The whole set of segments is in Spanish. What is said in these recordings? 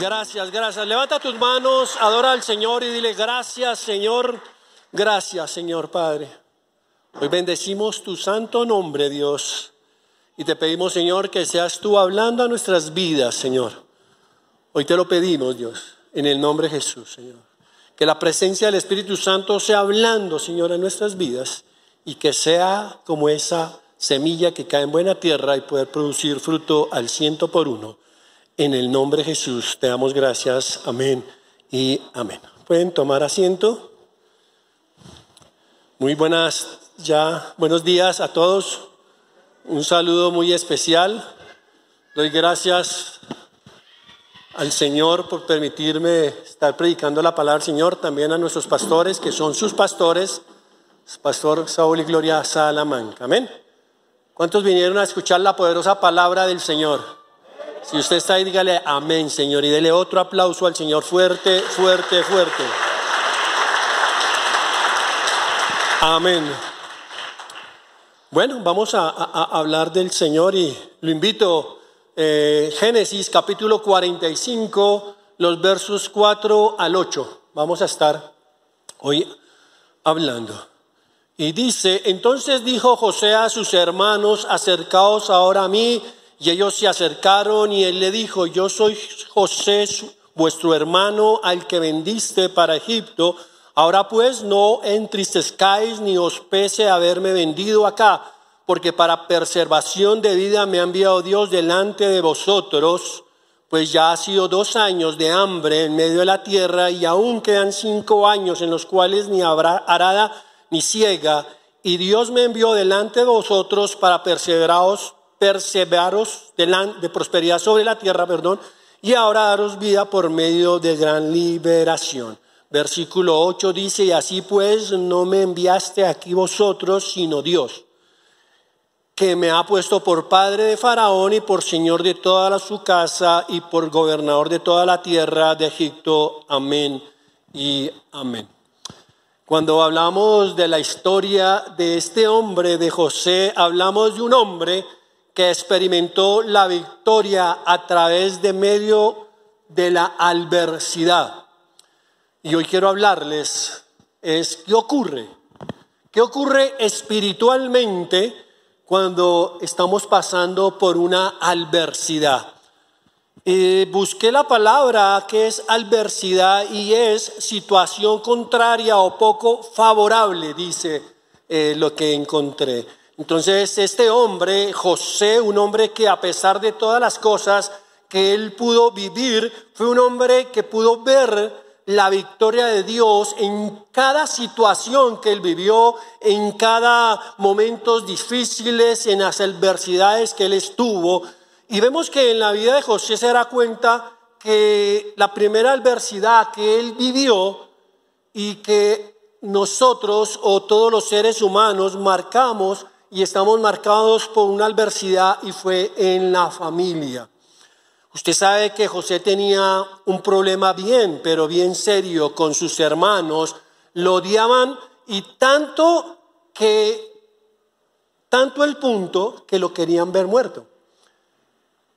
Gracias, gracias. Levanta tus manos, adora al Señor y dile gracias, Señor. Gracias, Señor Padre. Hoy bendecimos tu santo nombre, Dios. Y te pedimos, Señor, que seas tú hablando a nuestras vidas, Señor. Hoy te lo pedimos, Dios, en el nombre de Jesús, Señor. Que la presencia del Espíritu Santo sea hablando, Señor, en nuestras vidas y que sea como esa semilla que cae en buena tierra y poder producir fruto al ciento por uno. En el nombre de Jesús te damos gracias. Amén y amén. Pueden tomar asiento. Muy buenas ya, buenos días a todos. Un saludo muy especial. Doy gracias al Señor por permitirme estar predicando la palabra del Señor, también a nuestros pastores que son sus pastores, Pastor Saúl y Gloria Salamanca. Amén. ¿Cuántos vinieron a escuchar la poderosa palabra del Señor? Si usted está ahí, dígale amén, Señor, y dele otro aplauso al Señor fuerte, fuerte, fuerte. Amén. Bueno, vamos a, hablar del Señor y lo invito, eh, Génesis capítulo 45, los versos 4 al 8. Vamos a estar hoy hablando. Y dice, entonces dijo José a sus hermanos, acercaos ahora a mí. Y ellos se acercaron y él le dijo, yo soy José, vuestro hermano, al que vendiste para Egipto. Ahora pues no entristezcáis ni os pese haberme vendido acá, porque para preservación de vida me ha enviado Dios delante de vosotros, pues ya ha sido dos años de hambre en medio de la tierra y aún quedan cinco años en los cuales ni habrá arada ni ciega, y Dios me envió delante de vosotros para perseveraros, perseveraros de prosperidad sobre la tierra, perdón, y ahora daros vida por medio de gran liberación. Versículo 8 dice, y así pues no me enviaste aquí vosotros, sino Dios, que me ha puesto por padre de Faraón y por señor de toda su casa y por gobernador de toda la tierra de Egipto. Amén y amén. Cuando hablamos de la historia de este hombre, de José, hablamos de un hombre que experimentó la victoria a través de medio de la adversidad. Y hoy quiero hablarles es qué ocurre, qué ocurre espiritualmente cuando estamos pasando por una adversidad. busqué la palabra que es adversidad y es situación contraria o poco favorable, dice eh, lo que encontré. Entonces, este hombre, José, un hombre que a pesar de todas las cosas que él pudo vivir, fue un hombre que pudo ver la victoria de Dios en cada situación que él vivió, en cada momentos difíciles, en las adversidades que él estuvo. Y vemos que en la vida de José se da cuenta que la primera adversidad que él vivió y que nosotros o todos los seres humanos marcamos y estamos marcados por una adversidad y fue en la familia. Usted sabe que José tenía un problema bien, pero bien serio con sus hermanos. Lo odiaban y tanto que, tanto el punto que lo querían ver muerto.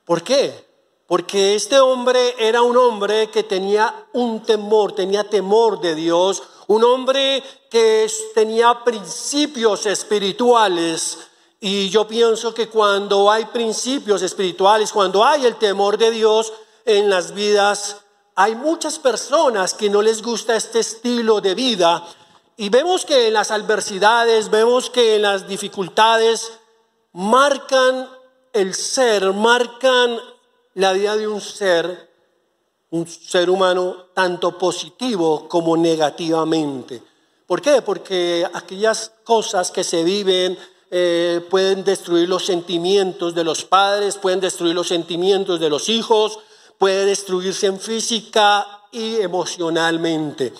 ¿Por qué? Porque este hombre era un hombre que tenía un temor, tenía temor de Dios, un hombre que tenía principios espirituales y yo pienso que cuando hay principios espirituales, cuando hay el temor de Dios en las vidas, hay muchas personas que no les gusta este estilo de vida. Y vemos que en las adversidades, vemos que en las dificultades marcan el ser, marcan la vida de un ser, un ser humano, tanto positivo como negativamente. ¿Por qué? Porque aquellas cosas que se viven eh, pueden destruir los sentimientos de los padres, pueden destruir los sentimientos de los hijos, puede destruirse en física y emocionalmente.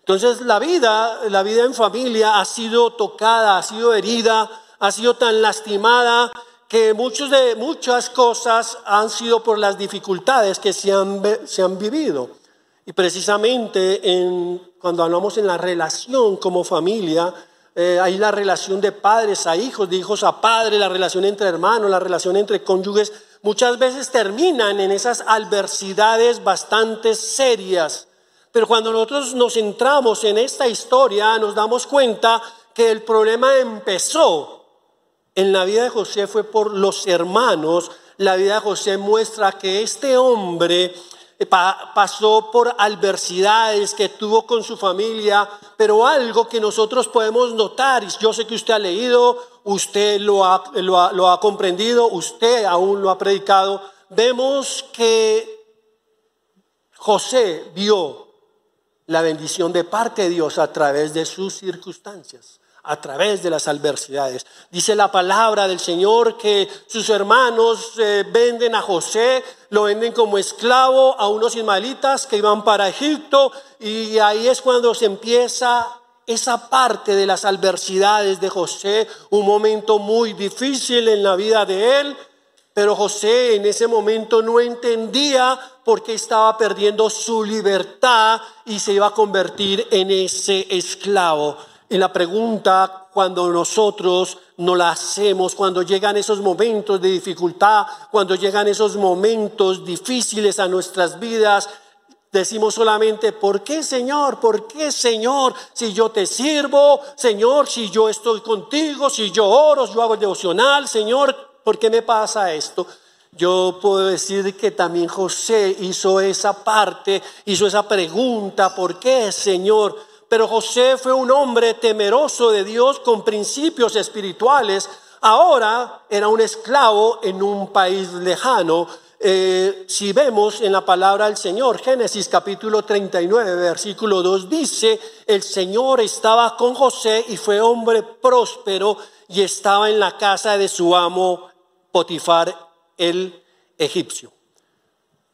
Entonces la vida, la vida en familia ha sido tocada, ha sido herida, ha sido tan lastimada que muchos de, muchas cosas han sido por las dificultades que se han, se han vivido. Y precisamente en, cuando hablamos en la relación como familia, eh, hay la relación de padres a hijos, de hijos a padres, la relación entre hermanos, la relación entre cónyuges, muchas veces terminan en esas adversidades bastante serias. Pero cuando nosotros nos centramos en esta historia, nos damos cuenta que el problema empezó en la vida de José fue por los hermanos. La vida de José muestra que este hombre eh, pasó por adversidades que tuvo con su familia, pero algo que nosotros podemos notar, y yo sé que usted ha leído, usted lo ha, lo ha comprendido, usted aún lo ha predicado, vemos que José vio la bendición de parte de Dios a través de sus circunstancias a través de las adversidades. Dice la palabra del Señor que sus hermanos eh, venden a José, lo venden como esclavo a unos ismaelitas que iban para Egipto y ahí es cuando se empieza esa parte de las adversidades de José, un momento muy difícil en la vida de él, pero José en ese momento no entendía por qué estaba perdiendo su libertad y se iba a convertir en ese esclavo. Y la pregunta cuando nosotros no la hacemos, cuando llegan esos momentos de dificultad, cuando llegan esos momentos difíciles a nuestras vidas, decimos solamente, ¿por qué Señor? ¿Por qué Señor? Si yo te sirvo, Señor, si yo estoy contigo, si yo oro, yo hago el devocional, Señor, ¿por qué me pasa esto? Yo puedo decir que también José hizo esa parte, hizo esa pregunta, ¿por qué Señor? Pero José fue un hombre temeroso de Dios con principios espirituales. Ahora era un esclavo en un país lejano. Eh, si vemos en la palabra del Señor, Génesis capítulo 39, versículo 2, dice, el Señor estaba con José y fue hombre próspero y estaba en la casa de su amo Potifar el egipcio.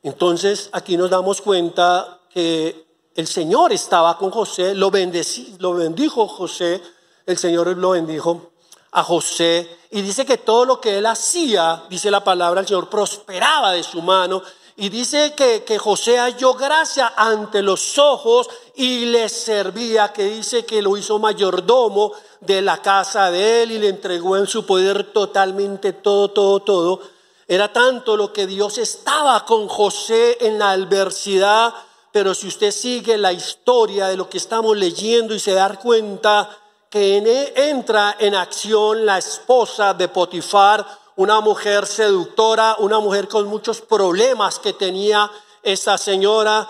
Entonces aquí nos damos cuenta que el Señor estaba con José, lo, bendecí, lo bendijo José, el Señor lo bendijo a José y dice que todo lo que él hacía, dice la palabra, el Señor prosperaba de su mano y dice que, que, José halló gracia ante los ojos y le servía, que dice que lo hizo mayordomo de la casa de él y le entregó en su poder totalmente todo, todo, todo. Era tanto lo que Dios estaba con José en la adversidad pero si usted sigue la historia de lo que estamos leyendo y se da cuenta que e, entra en acción la esposa de Potifar, una mujer seductora, una mujer con muchos problemas que tenía esta señora,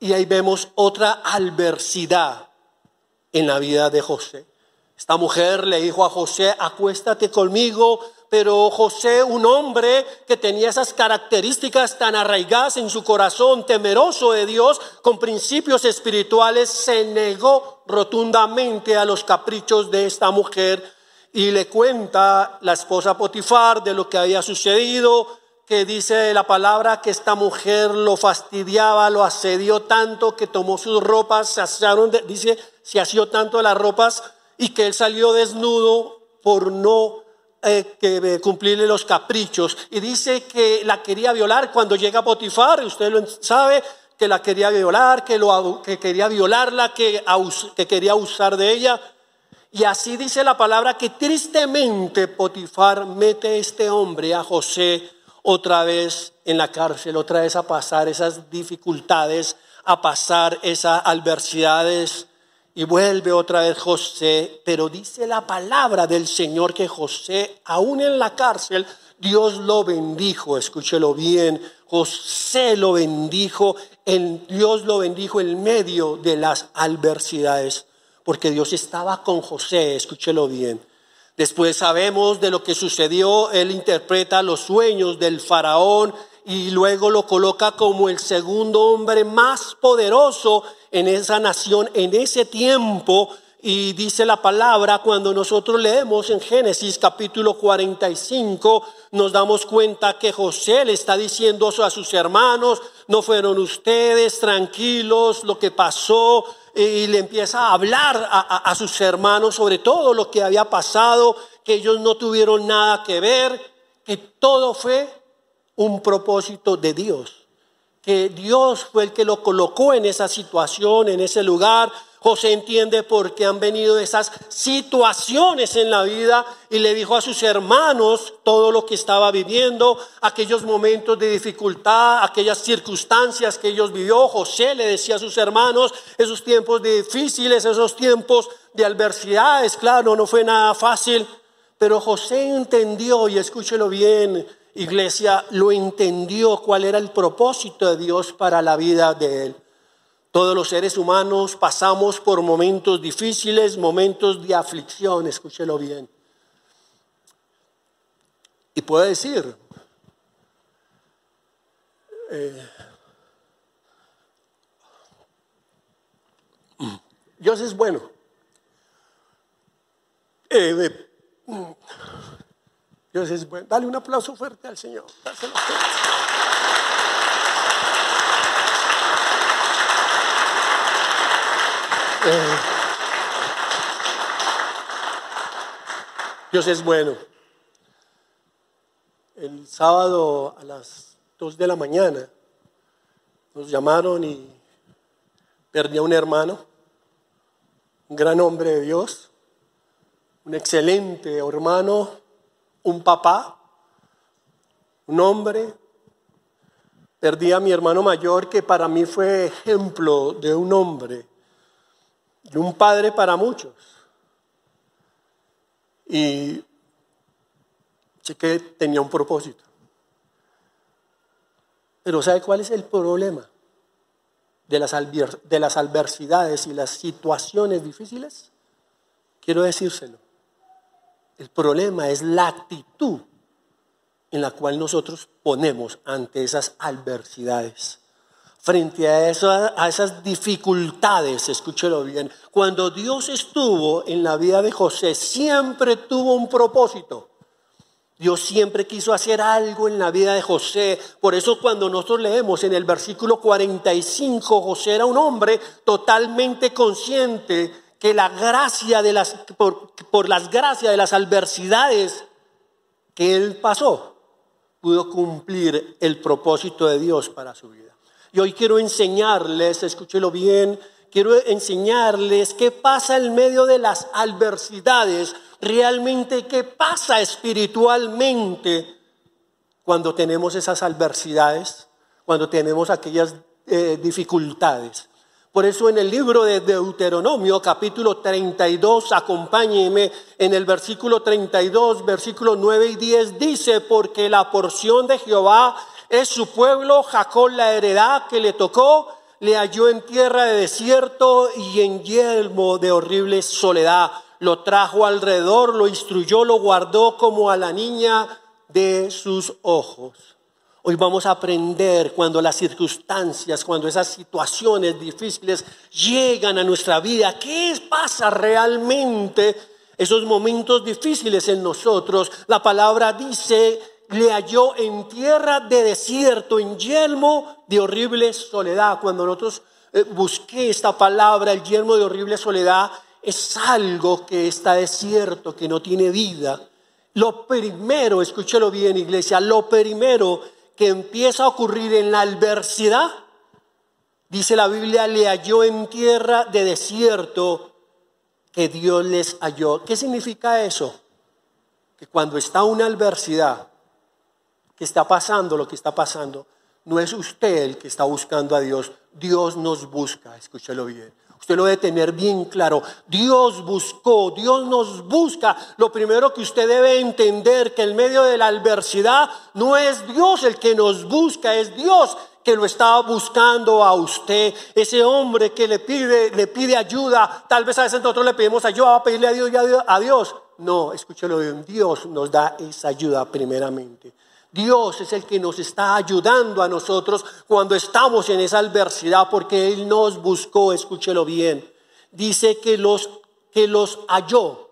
y ahí vemos otra adversidad en la vida de José. Esta mujer le dijo a José, acuéstate conmigo, pero José, un hombre que tenía esas características tan arraigadas en su corazón, temeroso de Dios, con principios espirituales, se negó rotundamente a los caprichos de esta mujer y le cuenta la esposa Potifar de lo que había sucedido, que dice la palabra que esta mujer lo fastidiaba, lo asedió tanto que tomó sus ropas, se asaron, dice, se asió tanto las ropas y que él salió desnudo por no eh, que eh, cumplirle los caprichos. Y dice que la quería violar cuando llega Potifar, usted lo sabe, que la quería violar, que, lo, que quería violarla, que, que quería usar de ella. Y así dice la palabra que tristemente Potifar mete a este hombre, a José, otra vez en la cárcel, otra vez a pasar esas dificultades, a pasar esas adversidades y vuelve otra vez José, pero dice la palabra del Señor que José, aún en la cárcel, Dios lo bendijo, escúchelo bien, José lo bendijo, Dios lo bendijo en medio de las adversidades, porque Dios estaba con José, escúchelo bien. Después sabemos de lo que sucedió, él interpreta los sueños del faraón y luego lo coloca como el segundo hombre más poderoso en esa nación en ese tiempo. Y dice la palabra, cuando nosotros leemos en Génesis capítulo 45, nos damos cuenta que José le está diciendo a sus hermanos, no fueron ustedes tranquilos, lo que pasó, y le empieza a hablar a, a sus hermanos sobre todo lo que había pasado, que ellos no tuvieron nada que ver, que todo fue un propósito de Dios, que Dios fue el que lo colocó en esa situación, en ese lugar, José entiende por qué han venido esas situaciones en la vida y le dijo a sus hermanos todo lo que estaba viviendo, aquellos momentos de dificultad, aquellas circunstancias que ellos vivió. José le decía a sus hermanos esos tiempos difíciles, esos tiempos de adversidades. Claro, no fue nada fácil, pero José entendió, y escúchelo bien, iglesia, lo entendió cuál era el propósito de Dios para la vida de él. Todos los seres humanos pasamos por momentos difíciles, momentos de aflicción, escúchelo bien. Y puedo decir, eh, Dios es bueno. Eh, Dios es bueno. Dale un aplauso fuerte al Señor. Eh, Dios es bueno. El sábado a las 2 de la mañana nos llamaron y perdí a un hermano, un gran hombre de Dios, un excelente hermano, un papá, un hombre. Perdí a mi hermano mayor que para mí fue ejemplo de un hombre y un padre para muchos. Y sé que tenía un propósito. Pero ¿sabe cuál es el problema de las, de las adversidades y las situaciones difíciles? Quiero decírselo. El problema es la actitud en la cual nosotros ponemos ante esas adversidades frente a, esas dificultades, escúchelo bien, cuando Dios estuvo en la vida de José, siempre tuvo un propósito. Dios siempre quiso hacer algo en la vida de José. Por eso cuando nosotros leemos en el versículo 45, José era un hombre totalmente consciente que la gracia de las, por, por las gracias de las adversidades que él pasó, pudo cumplir el propósito de Dios para su vida. Y hoy quiero enseñarles, escúchelo bien, quiero enseñarles qué pasa en medio de las adversidades, realmente qué pasa espiritualmente cuando tenemos esas adversidades, cuando tenemos aquellas eh, dificultades. Por eso en el libro de Deuteronomio capítulo 32, acompáñeme en el versículo 32, versículo 9 y 10, dice, porque la porción de Jehová es su pueblo, Jacob la heredad que le tocó, le halló en tierra de desierto y en yelmo de horrible soledad. Lo trajo alrededor, lo instruyó, lo guardó como a la niña de sus ojos. Hoy vamos a aprender cuando las circunstancias, cuando esas situaciones difíciles llegan a nuestra vida, qué pasa realmente esos momentos difíciles en nosotros. La palabra dice le halló en tierra de desierto, en yelmo de horrible soledad. Cuando nosotros eh, busqué esta palabra, el yelmo de horrible soledad, es algo que está desierto, que no tiene vida. Lo primero, escúchelo bien iglesia, lo primero que empieza a ocurrir en la adversidad, dice la Biblia, le halló en tierra de desierto que Dios les halló. ¿Qué significa eso? Que cuando está una adversidad, que está pasando lo que está pasando, no es usted el que está buscando a Dios, Dios nos busca, escúchelo bien. Usted lo debe tener bien claro. Dios buscó, Dios nos busca. Lo primero que usted debe entender que en medio de la adversidad no es Dios el que nos busca, es Dios que lo está buscando a usted, ese hombre que le pide, le pide ayuda. Tal vez a veces nosotros le pedimos ayuda a pedirle a Dios a Dios. No, escúchelo bien, Dios nos da esa ayuda primeramente. Dios es el que nos está ayudando a nosotros cuando estamos en esa adversidad porque Él nos buscó, escúchelo bien. Dice que los, que los halló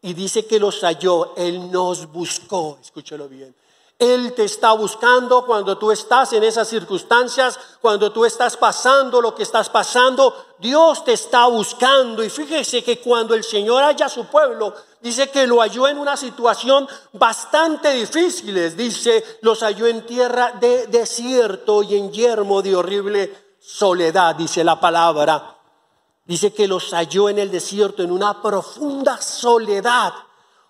y dice que los halló, Él nos buscó, escúchelo bien. Él te está buscando cuando tú estás en esas circunstancias, cuando tú estás pasando lo que estás pasando, Dios te está buscando. Y fíjese que cuando el Señor halla a su pueblo, dice que lo halló en una situación bastante difícil. Dice, los halló en tierra de desierto y en yermo de horrible soledad, dice la palabra. Dice que los halló en el desierto, en una profunda soledad.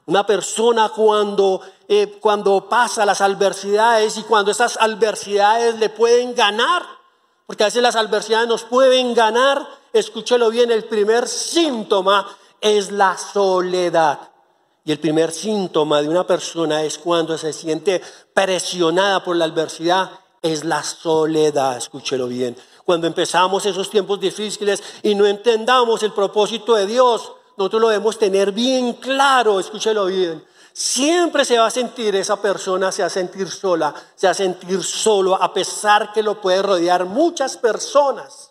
Una persona cuando, eh, cuando pasa las adversidades y cuando esas adversidades le pueden ganar, porque a veces las adversidades nos pueden ganar, escúchelo bien, el primer síntoma es la soledad. Y el primer síntoma de una persona es cuando se siente presionada por la adversidad, es la soledad, escúchelo bien cuando empezamos esos tiempos difíciles y no entendamos el propósito de Dios, nosotros lo debemos tener bien claro, escúchelo bien. Siempre se va a sentir esa persona, se va a sentir sola, se va a sentir solo, a pesar que lo puede rodear muchas personas.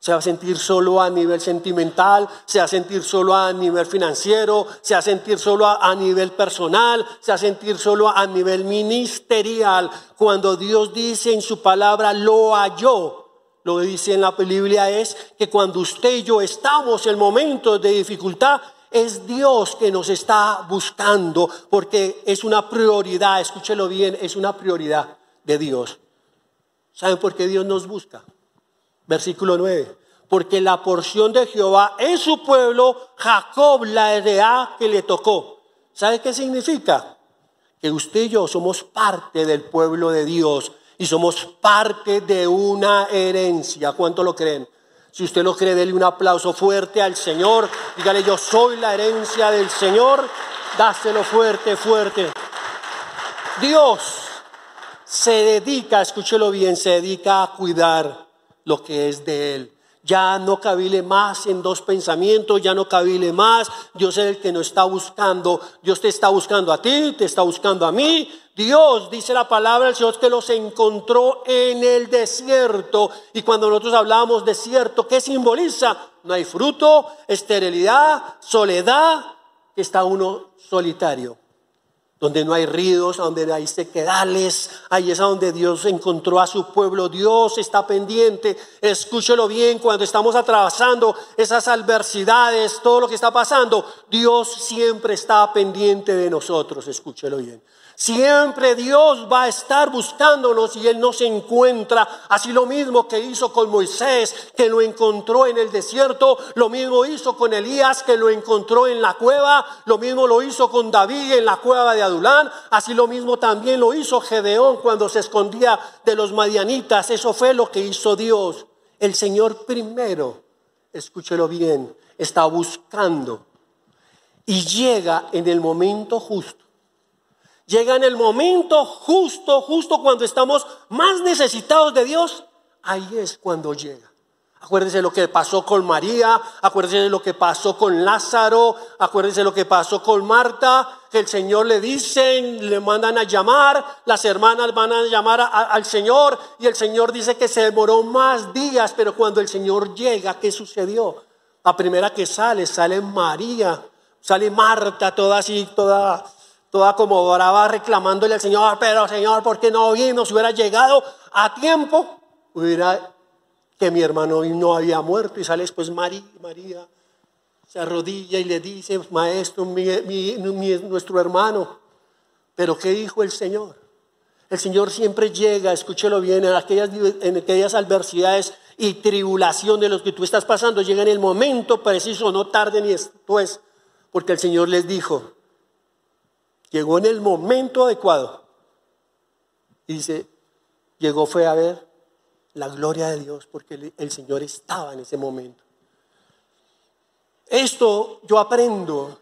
Se va a sentir solo a nivel sentimental, se va a sentir solo a nivel financiero, se va a sentir solo a, nivel personal, se va a sentir solo a nivel ministerial. Cuando Dios dice en su palabra, lo halló, lo dice en la Biblia es que cuando usted y yo estamos en momentos de dificultad, es Dios que nos está buscando porque es una prioridad, escúchelo bien, es una prioridad de Dios. ¿Saben por qué Dios nos busca? Versículo 9. Porque la porción de Jehová es su pueblo, Jacob la heredad que le tocó. ¿Sabe qué significa? Que usted y yo somos parte del pueblo de Dios y somos parte de una herencia. ¿Cuánto lo creen? Si usted lo cree, déle un aplauso fuerte al Señor. Dígale, yo soy la herencia del Señor. Dáselo fuerte, fuerte. Dios se dedica, escúchelo bien, se dedica a cuidar lo que es de Él. Ya no cabile más en dos pensamientos, ya no cabile más. Dios es el que nos está buscando. Dios te está buscando a ti, te está buscando a mí, Dios, dice la palabra del Señor, que los encontró en el desierto. Y cuando nosotros hablamos desierto, ¿qué simboliza? No hay fruto, esterilidad, soledad, está uno solitario. Donde no hay ríos, donde no hay sequedales, ahí es donde Dios encontró a su pueblo. Dios está pendiente, escúchelo bien, cuando estamos atravesando esas adversidades, todo lo que está pasando, Dios siempre está pendiente de nosotros, escúchelo bien. Siempre Dios va a estar buscándonos y Él no se encuentra. Así lo mismo que hizo con Moisés, que lo encontró en el desierto. Lo mismo hizo con Elías, que lo encontró en la cueva. Lo mismo lo hizo con David en la cueva de Adulán. Así lo mismo también lo hizo Gedeón cuando se escondía de los madianitas. Eso fue lo que hizo Dios. El Señor primero, escúchelo bien, está buscando y llega en el momento justo llega en el momento justo, justo cuando estamos más necesitados de Dios, ahí es cuando llega. Acuérdense lo que pasó con María, acuérdense lo que pasó con Lázaro, acuérdense lo que pasó con Marta, que el Señor le dicen, le mandan a llamar, las hermanas van a llamar al Señor y el Señor dice que se demoró más días, pero cuando el Señor llega, ¿qué sucedió? La primera que sale, sale María, sale Marta, toda así, toda toda como brava reclamándole al Señor, pero Señor, ¿por qué no vino? Si hubiera llegado a tiempo, hubiera que mi hermano no había muerto y sale después María, María se arrodilla y le dice, maestro, nuestro hermano. Pero ¿qué dijo el Señor? El Señor siempre llega, escúchelo bien, en aquellas, en aquellas adversidades y tribulación de los que tú estás pasando, llega en el momento preciso, no tarde ni después, porque el Señor les dijo, Llegó en el momento adecuado. Y dice, llegó fue a ver la gloria de Dios porque el Señor estaba en ese momento. Esto yo aprendo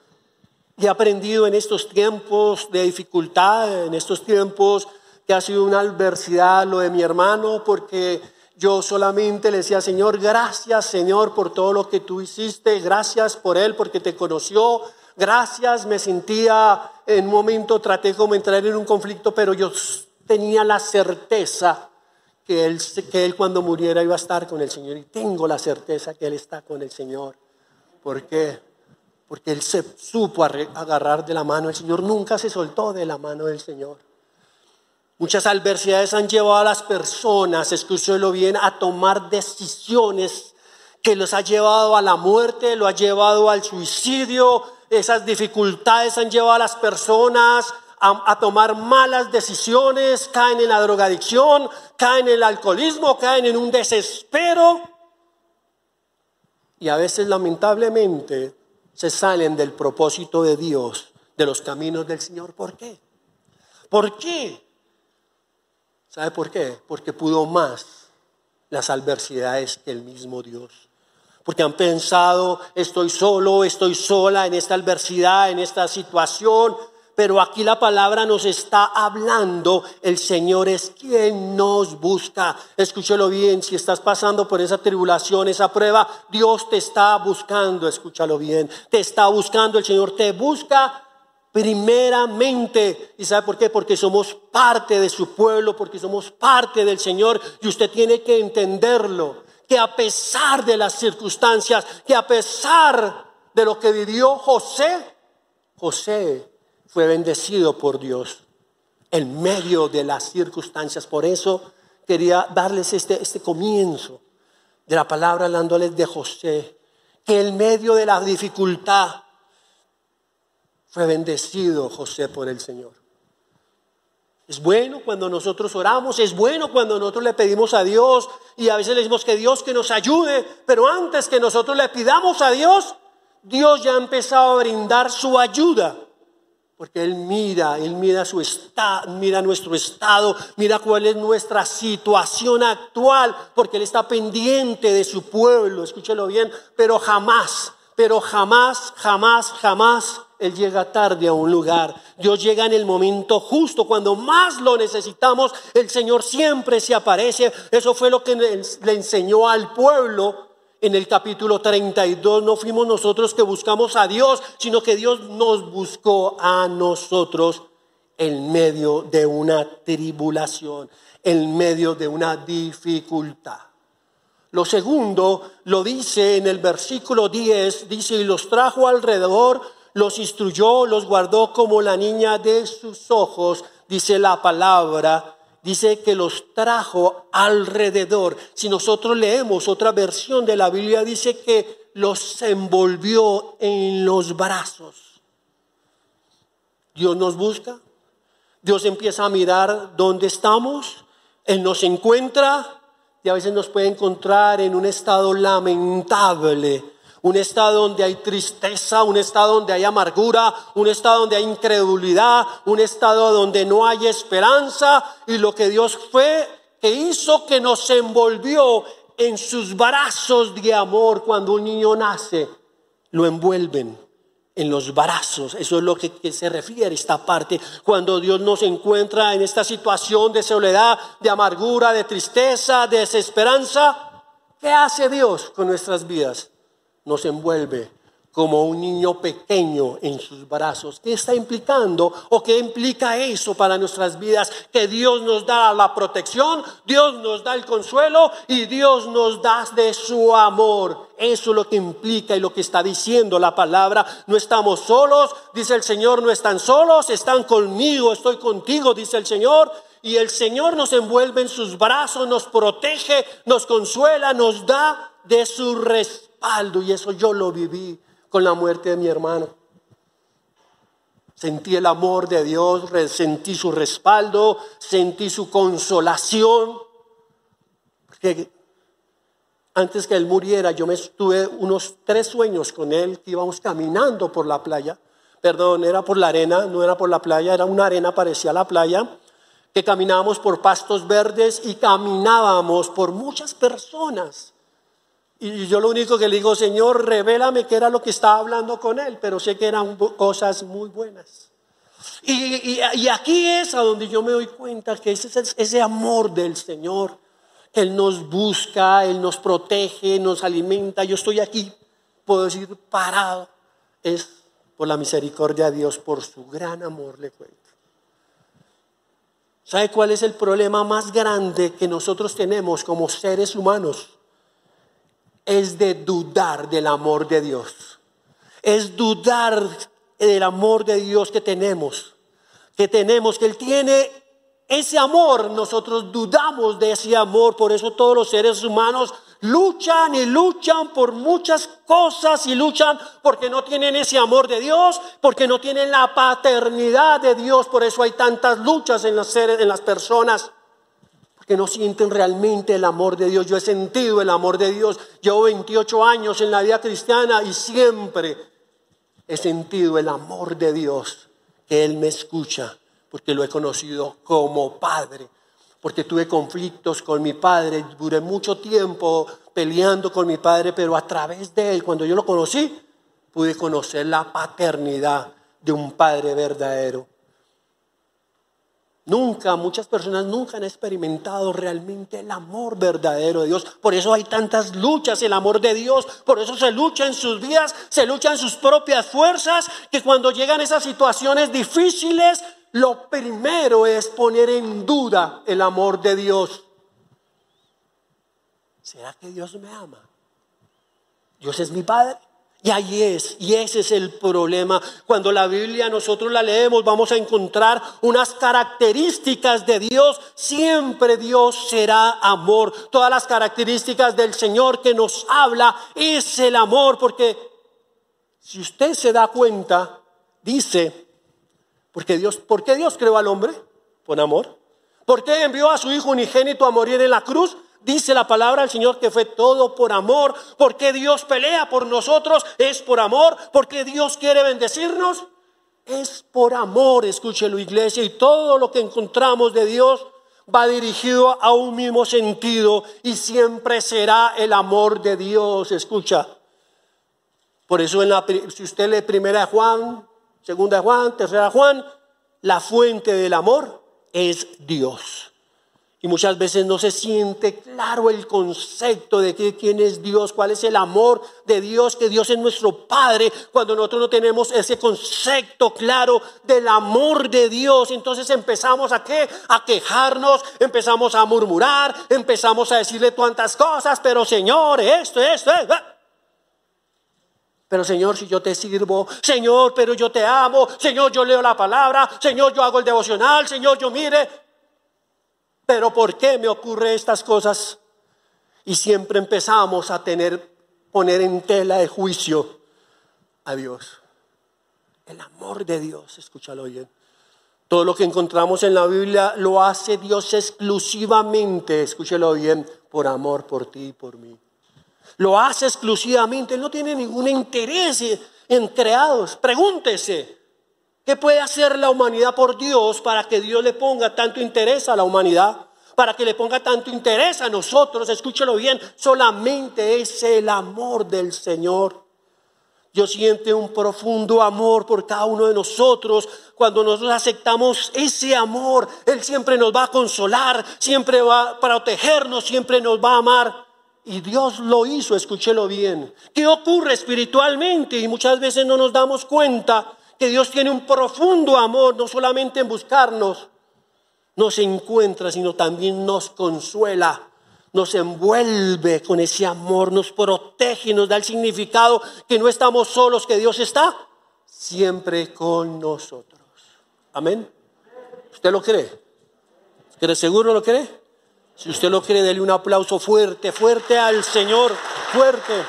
y he aprendido en estos tiempos de dificultad, en estos tiempos que ha sido una adversidad lo de mi hermano, porque yo solamente le decía, Señor, gracias Señor por todo lo que tú hiciste, gracias por él porque te conoció, gracias, me sentía, en un momento traté como entrar en un conflicto, pero yo tenía la certeza que él, que él cuando muriera iba a estar con el Señor y tengo la certeza que él está con el Señor. ¿Por qué? Porque él se supo agarrar de la mano del Señor, nunca se soltó de la mano del Señor. Muchas adversidades han llevado a las personas, escúchelo bien, a tomar decisiones que los ha llevado a la muerte, lo ha llevado al suicidio, esas dificultades han llevado a las personas a, tomar malas decisiones, caen en la drogadicción, caen en el alcoholismo, caen en un desespero. Y a veces lamentablemente se salen del propósito de Dios, de los caminos del Señor. ¿Por qué? ¿Por qué? ¿Sabe por qué? Porque pudo más las adversidades que el mismo Dios. Porque han pensado, estoy solo, estoy sola en esta adversidad, en esta situación, pero aquí la palabra nos está hablando, el Señor es quien nos busca. Escúchalo bien, si estás pasando por esa tribulación, esa prueba, Dios te está buscando, escúchalo bien, te está buscando, el Señor te busca primeramente. ¿Y sabe por qué? Porque somos parte de su pueblo, porque somos parte del Señor y usted tiene que entenderlo, que a pesar de las circunstancias, que a pesar de lo que vivió José, José fue bendecido por Dios en medio de las circunstancias. Por eso quería darles este, este comienzo de la palabra hablándoles de José, que en medio de la dificultad fue bendecido José por el Señor. Es bueno cuando nosotros oramos, es bueno cuando nosotros le pedimos a Dios y a veces le decimos que Dios que nos ayude, pero antes que nosotros le pidamos a Dios, Dios ya ha empezado a brindar su ayuda. Porque Él mira, Él mira su estado, mira nuestro estado, mira cuál es nuestra situación actual, porque Él está pendiente de su pueblo, escúchelo bien, pero jamás, pero jamás, jamás, jamás Él llega tarde a un lugar. Dios llega en el momento justo, cuando más lo necesitamos, el Señor siempre se aparece. Eso fue lo que le enseñó al pueblo en el capítulo 32 no fuimos nosotros que buscamos a Dios, sino que Dios nos buscó a nosotros en medio de una tribulación, en medio de una dificultad. Lo segundo lo dice en el versículo 10, dice, y los trajo alrededor, los instruyó, los guardó como la niña de sus ojos, dice la palabra, dice que los trajo alrededor. Si nosotros leemos otra versión de la Biblia, dice que los envolvió en los brazos. Dios nos busca, Dios empieza a mirar dónde estamos, Él nos encuentra a veces nos puede encontrar en un estado lamentable un estado donde hay tristeza, un estado donde hay amargura, un estado donde hay incredulidad, un estado donde no hay esperanza. Y lo que Dios fue, que hizo que nos envolvió en sus brazos de amor cuando un niño nace, lo envuelven en los brazos. Eso es lo que, que, se refiere esta parte. Cuando Dios nos encuentra en esta situación de soledad, de amargura, de tristeza, de desesperanza, ¿qué hace Dios con nuestras vidas? nos envuelve como un niño pequeño en sus brazos. ¿Qué está implicando o qué implica eso para nuestras vidas? Que Dios nos da la protección, Dios nos da el consuelo y Dios nos da de su amor. Eso es lo que implica y lo que está diciendo la palabra. No estamos solos, dice el Señor, no están solos, están conmigo, estoy contigo, dice el Señor. Y el Señor nos envuelve en sus brazos, nos protege, nos consuela, nos da de su respeto y eso yo lo viví con la muerte de mi hermano. Sentí el amor de Dios, sentí su respaldo, sentí su consolación. Porque antes que él muriera, yo me estuve unos tres sueños con él, que íbamos caminando por la playa. Perdón, era por la arena, no era por la playa, era una arena parecía la playa. Que caminábamos por pastos verdes y caminábamos por muchas personas y yo lo único que le digo, Señor, revélame qué era lo que estaba hablando con él, pero sé que eran cosas muy buenas. Y, aquí es a donde yo me doy cuenta que ese es ese amor del Señor. Él nos busca, Él nos protege, nos alimenta. Yo estoy aquí, puedo decir, parado. Es por la misericordia de Dios, por su gran amor, le cuento. ¿Sabe cuál es el problema más grande que nosotros tenemos como seres humanos? Es de dudar del amor de Dios. Es dudar del amor de Dios que tenemos. Que tenemos, que Él tiene ese amor. Nosotros dudamos de ese amor. Por eso todos los seres humanos luchan y luchan por muchas cosas y luchan porque no tienen ese amor de Dios, porque no tienen la paternidad de Dios. Por eso hay tantas luchas en, los seres, en las personas que no sienten realmente el amor de Dios. Yo he sentido el amor de Dios. Llevo 28 años en la vida cristiana y siempre he sentido el amor de Dios, que Él me escucha, porque lo he conocido como Padre, porque tuve conflictos con mi Padre, duré mucho tiempo peleando con mi Padre, pero a través de Él, cuando yo lo conocí, pude conocer la paternidad de un Padre verdadero. Nunca, muchas personas nunca han experimentado realmente el amor verdadero de Dios. Por eso hay tantas luchas, el amor de Dios. Por eso se lucha en sus vidas, se lucha en sus propias fuerzas, que cuando llegan esas situaciones difíciles, lo primero es poner en duda el amor de Dios. ¿Será que Dios me ama? ¿Dios es mi Padre? Y ahí es, y ese es el problema. Cuando la Biblia nosotros la leemos, vamos a encontrar unas características de Dios. Siempre Dios será amor. Todas las características del Señor que nos habla es el amor, porque si usted se da cuenta, dice, porque Dios, ¿por qué Dios creó al hombre? Por amor. ¿Por qué envió a su Hijo unigénito a morir en la cruz? Dice la palabra del Señor que fue todo por amor. porque Dios pelea por nosotros? Es por amor. porque Dios quiere bendecirnos? Es por amor, escúchelo iglesia. Y todo lo que encontramos de Dios va dirigido a un mismo sentido y siempre será el amor de Dios. Escucha. Por eso en la, si usted lee primera Juan, segunda Juan, tercera Juan, la fuente del amor es Dios. Y muchas veces no se siente claro el concepto de quién es Dios, cuál es el amor de Dios, que Dios es nuestro Padre, cuando nosotros no tenemos ese concepto claro del amor de Dios. Entonces empezamos a qué? A quejarnos, empezamos a murmurar, empezamos a decirle tantas cosas, pero Señor, esto, esto, esto. Pero Señor, si yo te sirvo, Señor, pero yo te amo, Señor, yo leo la palabra, Señor, yo hago el devocional, Señor, yo mire, pero ¿por qué me ocurre estas cosas? Y siempre empezamos a tener, poner en tela de juicio a Dios. El amor de Dios, escúchalo bien. Todo lo que encontramos en la Biblia lo hace Dios exclusivamente, escúchelo bien, por amor por ti y por mí. Lo hace exclusivamente, Él no tiene ningún interés en creados. Pregúntese, ¿Qué puede hacer la humanidad por Dios para que Dios le ponga tanto interés a la humanidad? Para que le ponga tanto interés a nosotros, escúchelo bien, solamente es el amor del Señor. Dios siente un profundo amor por cada uno de nosotros. Cuando nosotros aceptamos ese amor, Él siempre nos va a consolar, siempre va a protegernos, siempre nos va a amar. Y Dios lo hizo, escúchelo bien. ¿Qué ocurre espiritualmente? Y muchas veces no nos damos cuenta que Dios tiene un profundo amor, no solamente en buscarnos, nos encuentra, sino también nos consuela, nos envuelve con ese amor, nos protege nos da el significado que no estamos solos, que Dios está siempre con nosotros. Amén. ¿Usted lo cree? ¿Cree seguro lo cree? Si usted lo cree, dele un aplauso fuerte, fuerte al Señor, fuerte.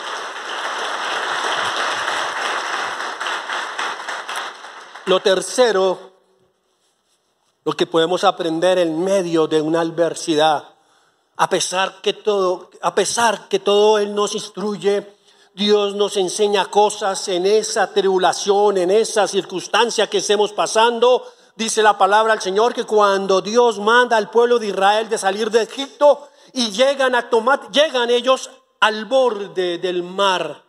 Lo tercero, lo que podemos aprender en medio de una adversidad, a pesar que todo, a pesar que todo Él nos instruye, Dios nos enseña cosas en esa tribulación, en esa circunstancia que estemos pasando. Dice la palabra al Señor que cuando Dios manda al pueblo de Israel de salir de Egipto y llegan a tomar, llegan ellos al borde del mar.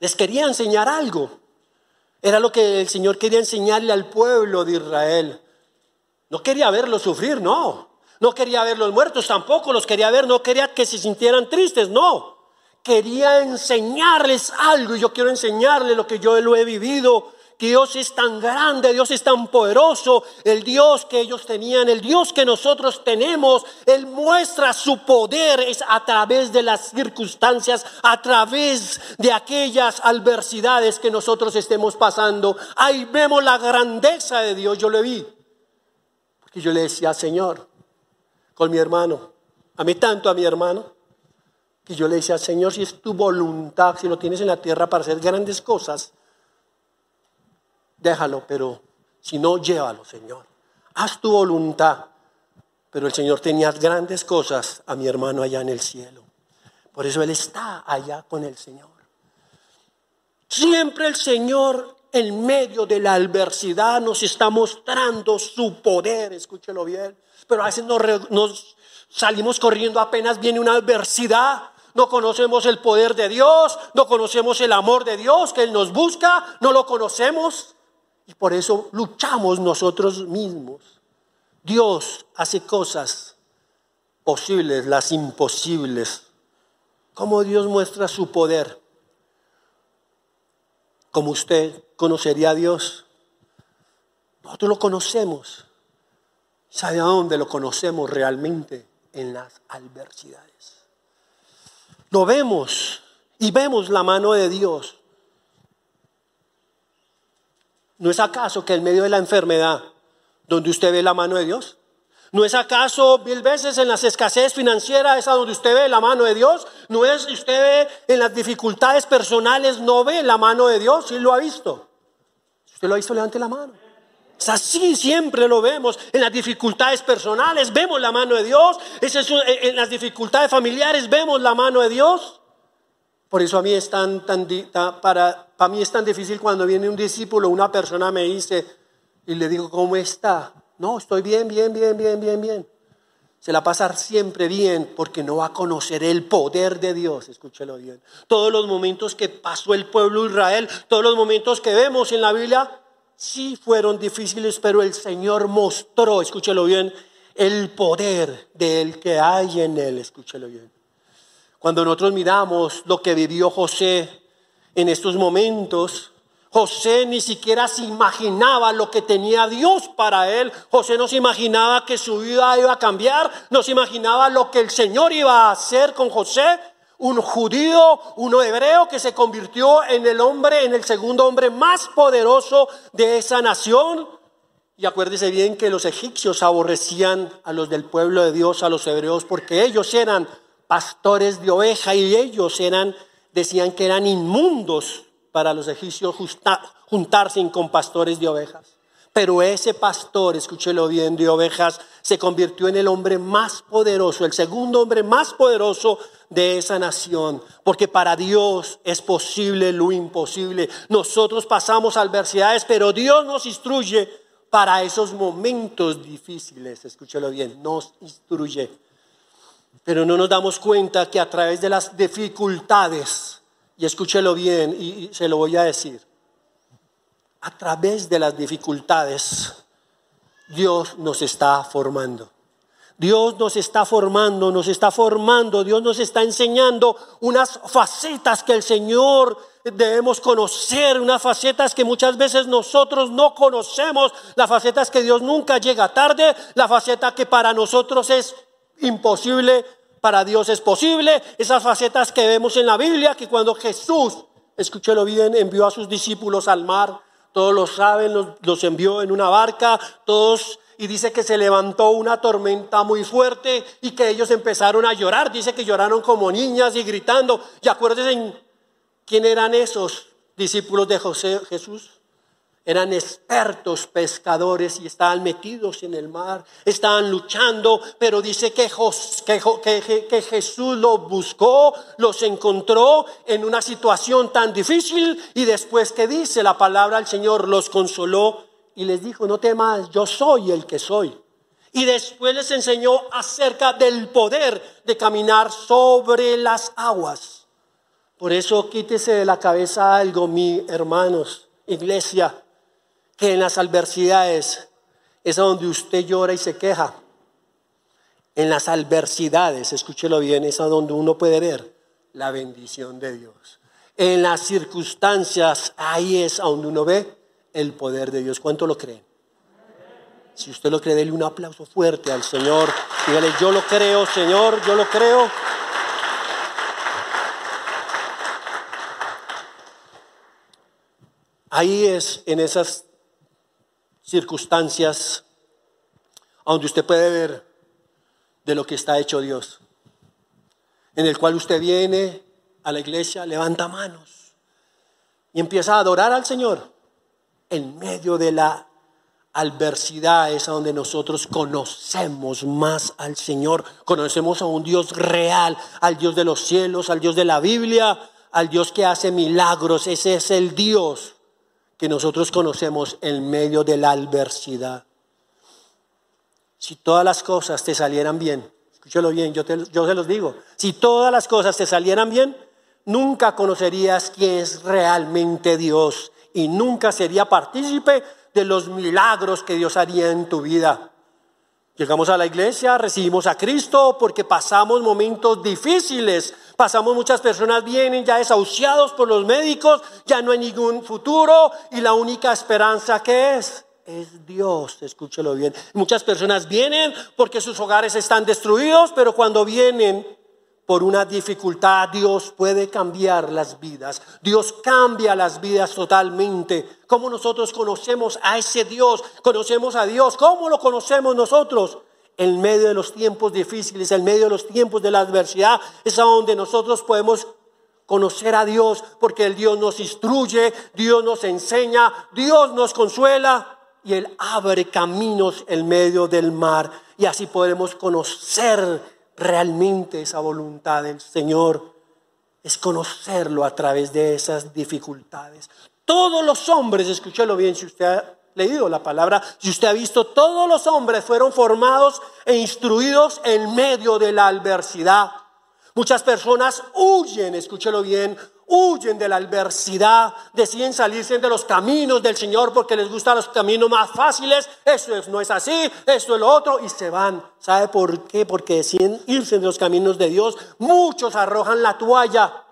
Les quería enseñar algo. Era lo que el Señor quería enseñarle al pueblo de Israel. No quería verlos sufrir, no. No quería verlos muertos, tampoco los quería ver, no quería que se sintieran tristes, no. Quería enseñarles algo y yo quiero enseñarles lo que yo lo he vivido Dios es tan grande, Dios es tan poderoso, el Dios que ellos tenían, el Dios que nosotros tenemos, Él muestra su poder es a través de las circunstancias, a través de aquellas adversidades que nosotros estemos pasando. Ahí vemos la grandeza de Dios, yo lo vi. Porque yo le decía, Señor, con mi hermano, a mí tanto a mi hermano, que yo le decía, Señor, si es tu voluntad, si lo tienes en la tierra para hacer grandes cosas, déjalo, pero si no, llévalo, Señor. Haz tu voluntad. pero el Señor tenía grandes cosas a mi hermano allá en el cielo. Por eso Él está allá con el Señor. Siempre el Señor en medio de la adversidad nos está mostrando su poder, escúchelo bien. Pero a veces nos, salimos corriendo apenas viene una adversidad. No conocemos el poder de Dios, no conocemos el amor de Dios que Él nos busca, no lo conocemos. Y por eso luchamos nosotros mismos. Dios hace cosas posibles, las imposibles. ¿Cómo Dios muestra su poder? Como usted conocería a Dios. Nosotros lo conocemos. ¿Sabe a dónde lo conocemos realmente? En las adversidades. Lo vemos y vemos la mano de Dios. ¿No es acaso que en medio de la enfermedad donde usted ve la mano de Dios? ¿No es acaso mil veces en las escasez financieras donde usted ve la mano de Dios? ¿No es usted ve en las dificultades personales no ve la mano de Dios? ¿Sí lo ha visto? usted lo ha visto, levante la mano. Es así, siempre lo vemos. En las dificultades personales vemos la mano de Dios. en las dificultades familiares vemos la mano de Dios. Por eso a mí es tan, tan, para, para mí es tan difícil cuando viene un discípulo, una persona me dice, y le digo, ¿cómo está? No, estoy bien, bien, bien, bien, bien, bien. Se la pasar siempre bien porque no va a conocer el poder de Dios, escúchelo bien. Todos los momentos que pasó el pueblo de Israel, todos los momentos que vemos en la Biblia, sí fueron difíciles, pero el Señor mostró, escúchelo bien, el poder del que hay en él, escúchelo bien. Cuando nosotros miramos lo que vivió José en estos momentos, José ni siquiera se imaginaba lo que tenía Dios para él. José no se imaginaba que su vida iba a cambiar, no se imaginaba lo que el Señor iba a hacer con José, un judío, uno hebreo que se convirtió en el hombre, en el segundo hombre más poderoso de esa nación. Y acuérdese bien que los egipcios aborrecían a los del pueblo de Dios, a los hebreos, porque ellos eran pastores de oveja y ellos eran, decían que eran inmundos para los egipcios juntarse con pastores de ovejas. Pero ese pastor, escúchelo bien, de ovejas, se convirtió en el hombre más poderoso, el segundo hombre más poderoso de esa nación. Porque para Dios es posible lo imposible. Nosotros pasamos adversidades, pero Dios nos instruye para esos momentos difíciles. Escúchelo bien, nos instruye. Pero no nos damos cuenta que a través de las dificultades, y escúchelo bien y se lo voy a decir. A través de las dificultades, Dios nos está formando. Dios nos está formando, nos está formando, Dios nos está enseñando unas facetas que el Señor debemos conocer, unas facetas que muchas veces nosotros no conocemos, las facetas que Dios nunca llega tarde, la faceta que para nosotros es imposible para Dios es posible. Esas facetas que vemos en la Biblia, que cuando Jesús, escúchelo bien, envió a sus discípulos al mar, todos lo saben, los, envió en una barca, todos y dice que se levantó una tormenta muy fuerte y que ellos empezaron a llorar. Dice que lloraron como niñas y gritando. Y acuérdense quién eran esos discípulos de José Jesús eran expertos pescadores y estaban metidos en el mar, estaban luchando, pero dice que, que, Jesús los buscó, los encontró en una situación tan difícil y después que dice la palabra al Señor los consoló y les dijo, no temas, yo soy el que soy. Y después les enseñó acerca del poder de caminar sobre las aguas. Por eso quítese de la cabeza algo, mi hermanos, iglesia que en las adversidades es donde usted llora y se queja. En las adversidades, escúchelo bien, es a donde uno puede ver la bendición de Dios. En las circunstancias, ahí es a donde uno ve el poder de Dios. ¿Cuánto lo creen? Si usted lo cree, déle un aplauso fuerte al Señor. Dígale, yo lo creo, Señor, yo lo creo. Ahí es en esas circunstancias donde usted puede ver de lo que está hecho Dios, en el cual usted viene a la iglesia, levanta manos y empieza a adorar al Señor en medio de la adversidad es donde nosotros conocemos más al Señor, conocemos a un Dios real, al Dios de los cielos, al Dios de la Biblia, al Dios que hace milagros. Ese es el Dios que nosotros conocemos en medio de la adversidad. Si todas las cosas te salieran bien, escúchalo bien, yo, te, yo se los digo, si todas las cosas te salieran bien, nunca conocerías quién es realmente Dios y nunca sería partícipe de los milagros que Dios haría en tu vida. Llegamos a la iglesia, recibimos a Cristo porque pasamos momentos difíciles. Pasamos muchas personas vienen ya desahuciados por los médicos, ya no hay ningún futuro y la única esperanza que es es Dios, escúchelo bien. Muchas personas vienen porque sus hogares están destruidos, pero cuando vienen por una dificultad, Dios puede cambiar las vidas. Dios cambia las vidas totalmente. ¿Cómo nosotros conocemos a ese Dios? Conocemos a Dios. ¿Cómo lo conocemos nosotros? En medio de los tiempos difíciles, en medio de los tiempos de la adversidad, es a donde nosotros podemos conocer a Dios, porque el Dios nos instruye, Dios nos enseña, Dios nos consuela y Él abre caminos en medio del mar. Y así podemos conocer realmente esa voluntad del Señor es conocerlo a través de esas dificultades. Todos los hombres, escúchelo bien si usted leído la palabra, si usted ha visto, todos los hombres fueron formados e instruidos en medio de la adversidad. Muchas personas huyen, escúchelo bien, huyen de la adversidad, deciden salirse de los caminos del Señor porque les gustan los caminos más fáciles. Eso no es así, esto es lo otro, y se van. ¿Sabe por qué? Porque deciden irse de los caminos de Dios. Muchos arrojan la toalla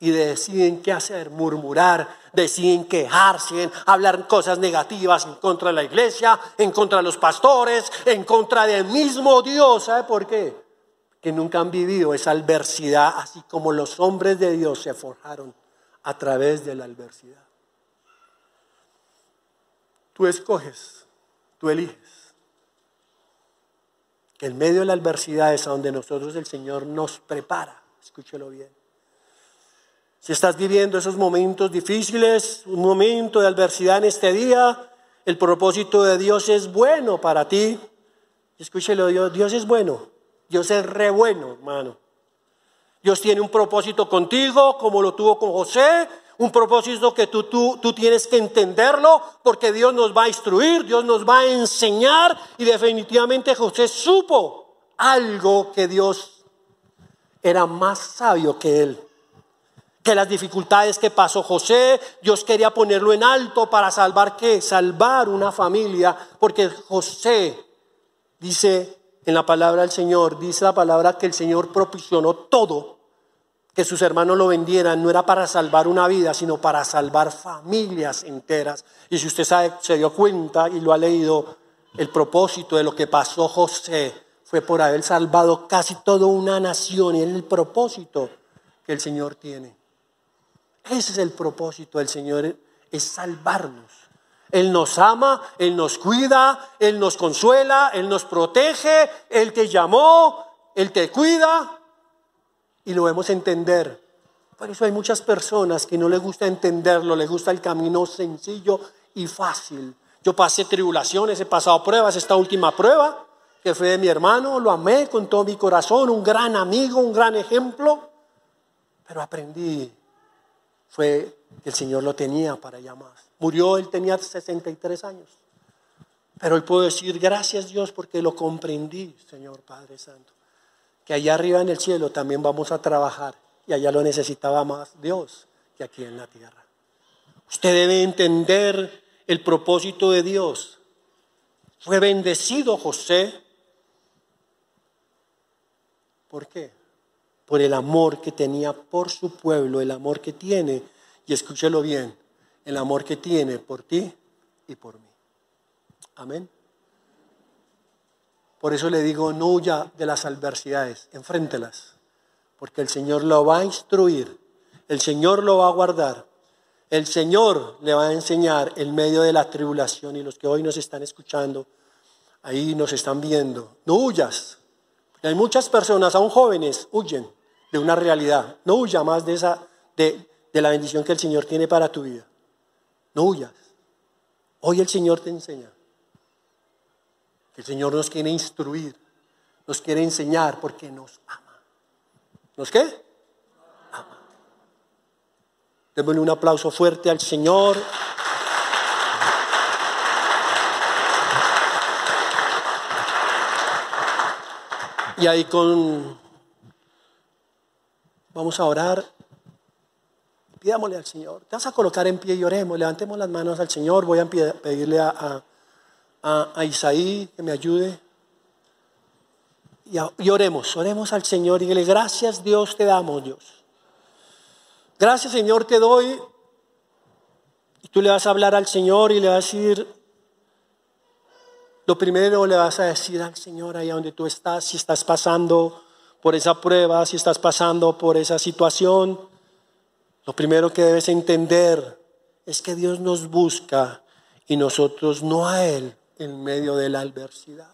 y deciden qué hacer, murmurar, deciden quejarse, hablar cosas negativas en contra de la iglesia, en contra de los pastores, en contra del mismo Dios. ¿Sabe por qué? que nunca han vivido esa adversidad, así como los hombres de Dios se forjaron a través de la adversidad. Tú escoges, tú eliges. Que en medio de la adversidad es a donde nosotros el Señor nos prepara. Escúchelo bien. Si estás viviendo esos momentos difíciles, un momento de adversidad en este día, el propósito de Dios es bueno para ti. Escúchelo, Dios, es bueno. Dios es re bueno, hermano. Dios tiene un propósito contigo, como lo tuvo con José, un propósito que tú, tú, tú tienes que entenderlo, porque Dios nos va a instruir, Dios nos va a enseñar, y definitivamente José supo algo que Dios era más sabio que él. Que las dificultades que pasó José, Dios quería ponerlo en alto para salvar qué? Salvar una familia, porque José dice en la palabra del Señor, dice la palabra que el Señor propicionó todo, que sus hermanos lo vendieran, no era para salvar una vida, sino para salvar familias enteras. Y si usted sabe, se dio cuenta y lo ha leído, el propósito de lo que pasó José fue por haber salvado casi toda una nación y es el propósito que el Señor tiene. Ese es el propósito del Señor, es salvarnos. Él nos ama, Él nos cuida, Él nos consuela, Él nos protege, Él te llamó, Él te cuida y lo debemos entender. Por eso hay muchas personas que no les gusta entenderlo, les gusta el camino sencillo y fácil. Yo pasé tribulaciones, he pasado pruebas, esta última prueba que fue de mi hermano, lo amé con todo mi corazón, un gran amigo, un gran ejemplo, pero aprendí, fue que el Señor lo tenía para llamar. Murió, él tenía 63 años. Pero hoy puedo decir gracias Dios porque lo comprendí, Señor Padre Santo. Que allá arriba en el cielo también vamos a trabajar y allá lo necesitaba más Dios que aquí en la tierra. Usted debe entender el propósito de Dios. Fue bendecido José. ¿Por qué? Por el amor que tenía por su pueblo, el amor que tiene, y escúchelo bien, el amor que tiene por ti y por mí. Amén. Por eso le digo, no huya de las adversidades, enfréntelas, porque el Señor lo va a instruir, el Señor lo va a guardar, el Señor le va a enseñar en medio de la tribulación y los que hoy nos están escuchando, ahí nos están viendo, no huyas. Hay muchas personas, aún jóvenes, huyen de una realidad. No huya más de, esa, de, de la bendición que el Señor tiene para tu vida. No huyas. Hoy el Señor te enseña. El Señor nos quiere instruir, nos quiere enseñar porque nos ama. ¿Nos qué? Ama. Démosle un aplauso fuerte al Señor. Y ahí con... Vamos a orar. Pidámosle al Señor. Te vas a colocar en pie y oremos. Levantemos las manos al Señor. Voy a pedirle a, a, Isaí que me ayude. Y, oremos, oremos al Señor y dile, gracias Dios te damos Dios. Gracias Señor te doy. Y tú le vas a hablar al Señor y le vas a decir, lo primero le vas a decir al Señor ahí donde tú estás, si estás pasando por esa prueba, si estás pasando por esa situación, lo primero que debes entender es que Dios nos busca y nosotros no a Él en medio de la adversidad.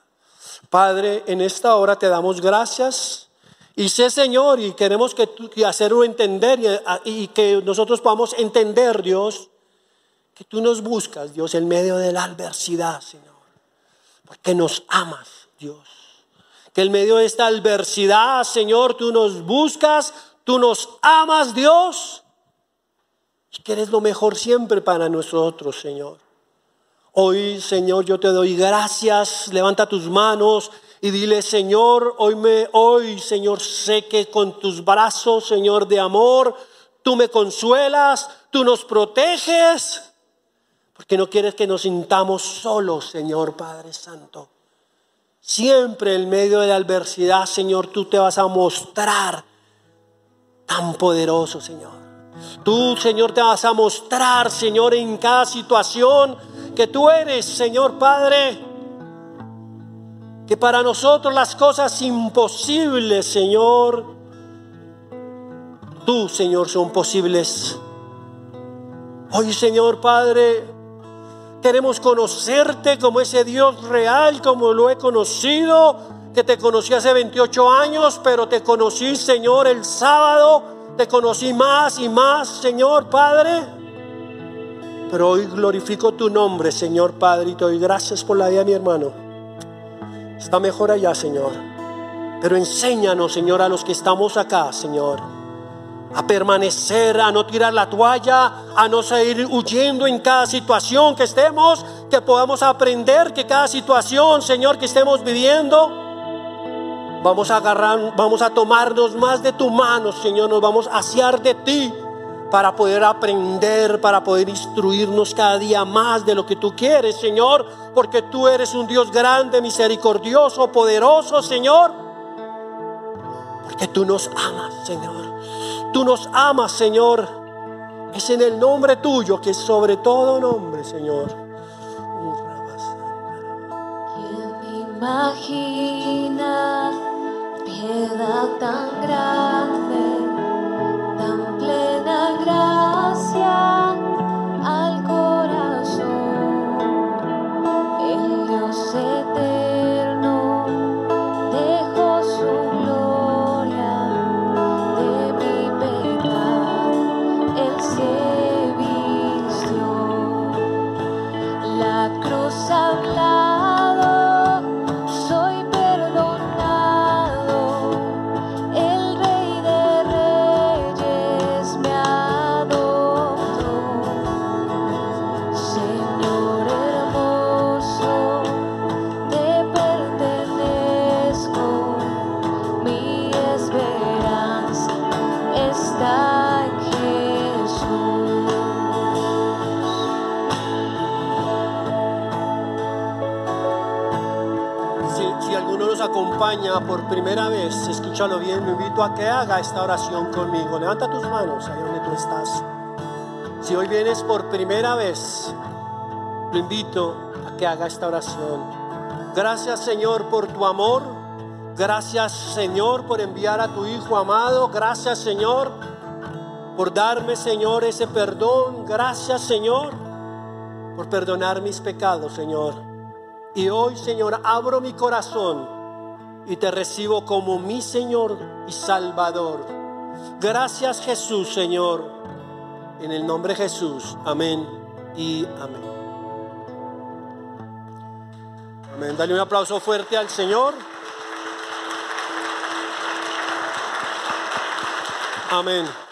Padre, en esta hora te damos gracias y sé Señor y queremos que, tú, hacerlo entender y que nosotros podamos entender Dios que tú nos buscas Dios en medio de la adversidad Señor porque nos amas, Dios. Que en medio de esta adversidad, Señor, tú nos buscas, tú nos amas, Dios. Y que eres lo mejor siempre para nosotros, Señor. Hoy, Señor, yo te doy gracias. Levanta tus manos y dile, Señor, hoy me, hoy, Señor, sé que con tus brazos, Señor, de amor, tú me consuelas, tú nos proteges. Porque no quieres que nos sintamos solos, Señor Padre Santo. Siempre en medio de la adversidad, Señor, tú te vas a mostrar tan poderoso, Señor. Tú, Señor, te vas a mostrar, Señor, en cada situación que tú eres, Señor Padre. Que para nosotros las cosas imposibles, Señor, tú, Señor, son posibles. Hoy, Señor Padre, Queremos conocerte como ese Dios real, como lo he conocido, que te conocí hace 28 años, pero te conocí, Señor, el sábado, te conocí más y más, Señor Padre. Pero hoy glorifico tu nombre, Señor Padre, y te doy gracias por la vida mi hermano. Está mejor allá, Señor. Pero enséñanos, Señor, a los que estamos acá, Señor a permanecer, a no tirar la toalla, a no seguir huyendo en cada situación que estemos, que podamos aprender que cada situación, Señor, que estemos viviendo, vamos a agarrar, vamos a tomarnos más de tu mano, Señor, nos vamos a asear de ti para poder aprender, para poder instruirnos cada día más de lo que tú quieres, Señor, porque tú eres un Dios grande, misericordioso, poderoso, Señor, porque tú nos amas, Señor. Tú nos amas, Señor. Es en el nombre tuyo que sobre todo nombre, Señor. ¿Quién imagina piedad tan grande, tan plena gracia al primera vez, escúchalo bien, me invito a que haga esta oración conmigo. Levanta tus manos ahí donde tú estás. Si hoy vienes por primera vez, lo invito a que haga esta oración. Gracias Señor por tu amor. Gracias Señor por enviar a tu Hijo amado. Gracias Señor por darme Señor ese perdón. Gracias Señor por perdonar mis pecados Señor. Y hoy Señor abro mi corazón y te recibo como mi Señor y Salvador. Gracias Jesús, Señor. En el nombre de Jesús. Amén y amén. Amén. Dale un aplauso fuerte al Señor. Amén.